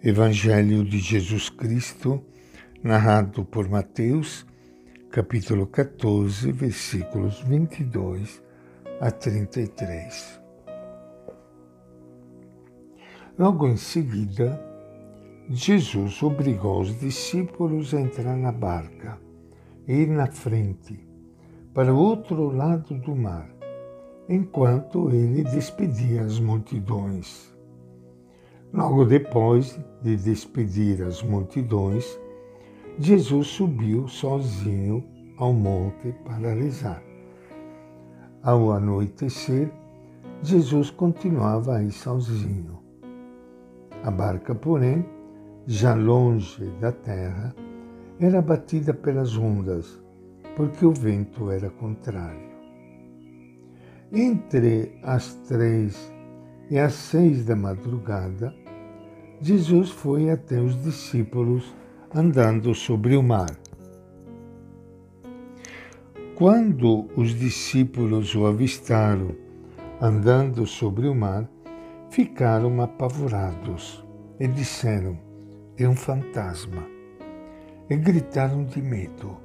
Evangelho de Jesus Cristo, narrado por Mateus, capítulo 14, versículos 22 a 33. Logo em seguida, Jesus obrigou os discípulos a entrar na barca e ir na frente, para o outro lado do mar, enquanto ele despedia as multidões. Logo depois de despedir as multidões, Jesus subiu sozinho ao monte para rezar. Ao anoitecer, Jesus continuava aí sozinho. A barca, porém, já longe da terra, era batida pelas ondas, porque o vento era contrário. Entre as três e às seis da madrugada, Jesus foi até os discípulos andando sobre o mar. Quando os discípulos o avistaram andando sobre o mar, ficaram apavorados e disseram: É um fantasma. E gritaram de medo.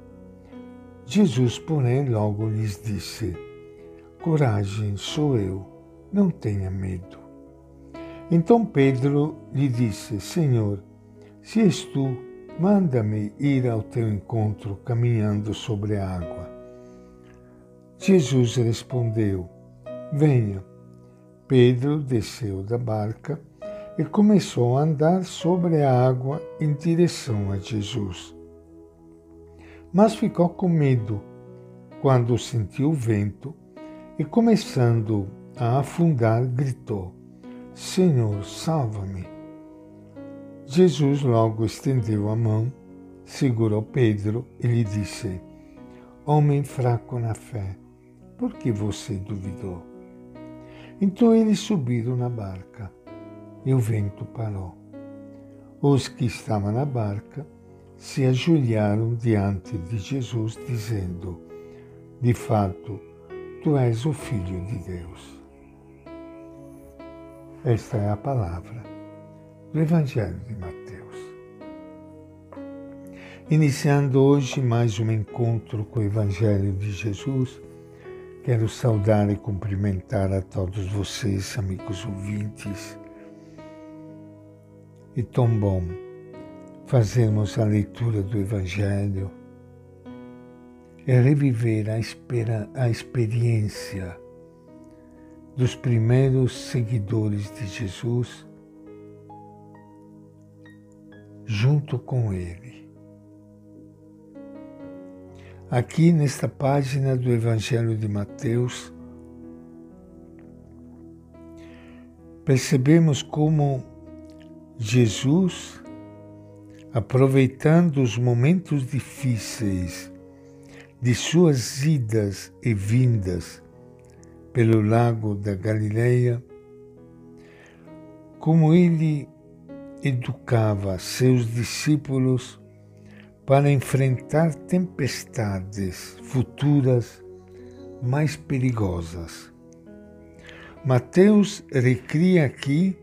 Jesus, porém, logo lhes disse: Coragem, sou eu não tenha medo. Então Pedro lhe disse: Senhor, se és tu, manda-me ir ao teu encontro caminhando sobre a água. Jesus respondeu: Venha. Pedro desceu da barca e começou a andar sobre a água em direção a Jesus. Mas ficou com medo quando sentiu o vento e, começando a afundar, gritou: Senhor, salva-me. Jesus logo estendeu a mão, segurou Pedro e lhe disse: Homem fraco na fé, por que você duvidou? Então eles subiram na barca e o vento parou. Os que estavam na barca se ajoelharam diante de Jesus, dizendo: De fato, tu és o Filho de Deus. Esta é a palavra do Evangelho de Mateus. Iniciando hoje mais um encontro com o Evangelho de Jesus, quero saudar e cumprimentar a todos vocês, amigos ouvintes. E tão bom fazermos a leitura do Evangelho e reviver a, espera, a experiência dos primeiros seguidores de Jesus junto com ele. Aqui nesta página do Evangelho de Mateus, percebemos como Jesus, aproveitando os momentos difíceis de suas idas e vindas pelo lago da Galileia, como ele educava seus discípulos para enfrentar tempestades futuras mais perigosas. Mateus recria aqui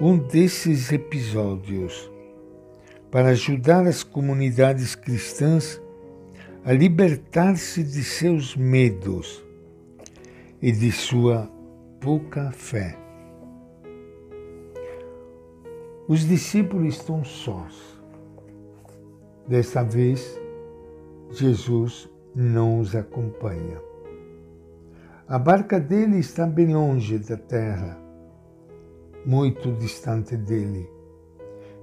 um desses episódios para ajudar as comunidades cristãs a libertar-se de seus medos e de sua pouca fé. Os discípulos estão sós. Desta vez, Jesus não os acompanha. A barca dele está bem longe da terra, muito distante dele,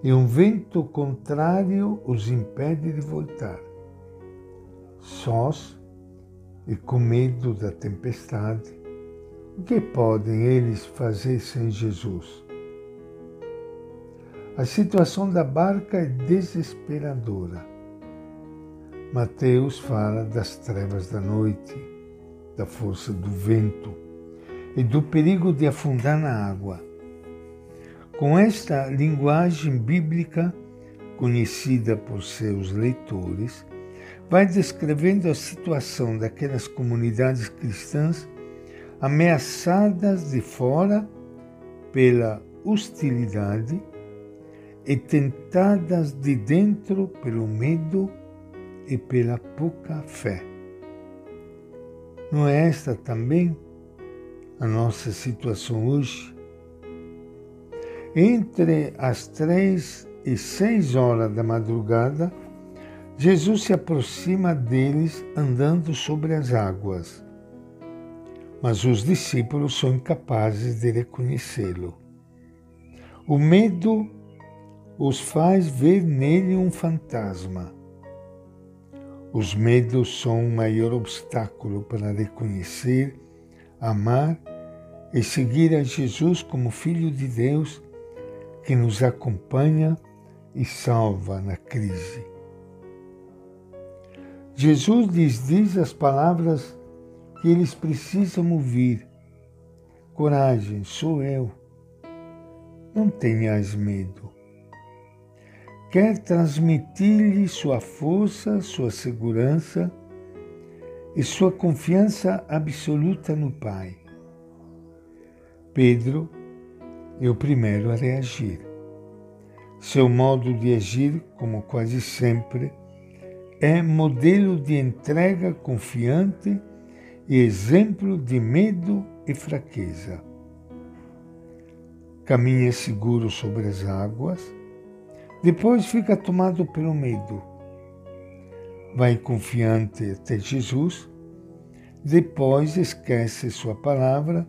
e um vento contrário os impede de voltar. Sós, e com medo da tempestade, o que podem eles fazer sem Jesus? A situação da barca é desesperadora. Mateus fala das trevas da noite, da força do vento e do perigo de afundar na água. Com esta linguagem bíblica, conhecida por seus leitores, vai descrevendo a situação daquelas comunidades cristãs ameaçadas de fora pela hostilidade e tentadas de dentro pelo medo e pela pouca fé. Não é esta também a nossa situação hoje? Entre as três e seis horas da madrugada, Jesus se aproxima deles andando sobre as águas. Mas os discípulos são incapazes de reconhecê-lo. O medo os faz ver nele um fantasma. Os medos são o maior obstáculo para reconhecer, amar e seguir a Jesus como Filho de Deus que nos acompanha e salva na crise. Jesus lhes diz as palavras que eles precisam ouvir. Coragem, sou eu. Não tenhas medo quer transmitir-lhe sua força, sua segurança e sua confiança absoluta no Pai. Pedro é o primeiro a reagir. Seu modo de agir, como quase sempre, é modelo de entrega confiante e exemplo de medo e fraqueza. Caminha seguro sobre as águas depois fica tomado pelo medo. Vai confiante até Jesus. Depois esquece sua palavra,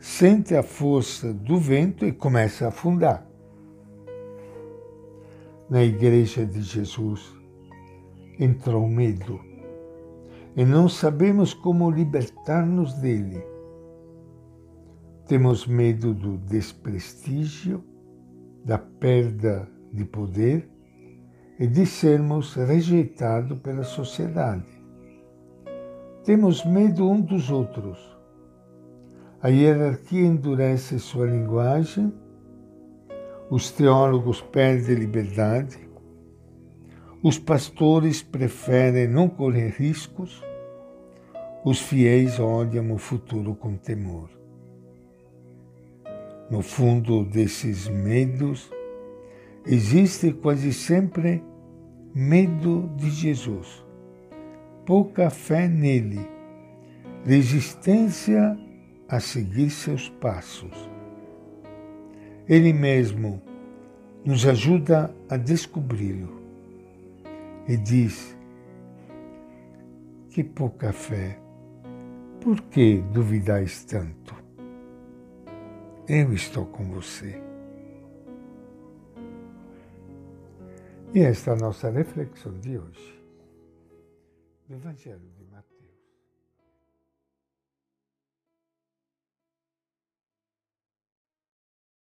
sente a força do vento e começa a afundar. Na igreja de Jesus entrou medo e não sabemos como libertar-nos dele. Temos medo do desprestígio, da perda de poder e de sermos rejeitados pela sociedade. Temos medo um dos outros. A hierarquia endurece sua linguagem, os teólogos perdem liberdade, os pastores preferem não correr riscos, os fiéis olham o futuro com temor. No fundo desses medos, Existe quase sempre medo de Jesus, pouca fé nele, resistência a seguir seus passos. Ele mesmo nos ajuda a descobri-lo e diz: Que pouca fé, por que duvidais tanto? Eu estou com você. E esta é a nossa reflexão de hoje do Evangelho de Mateus.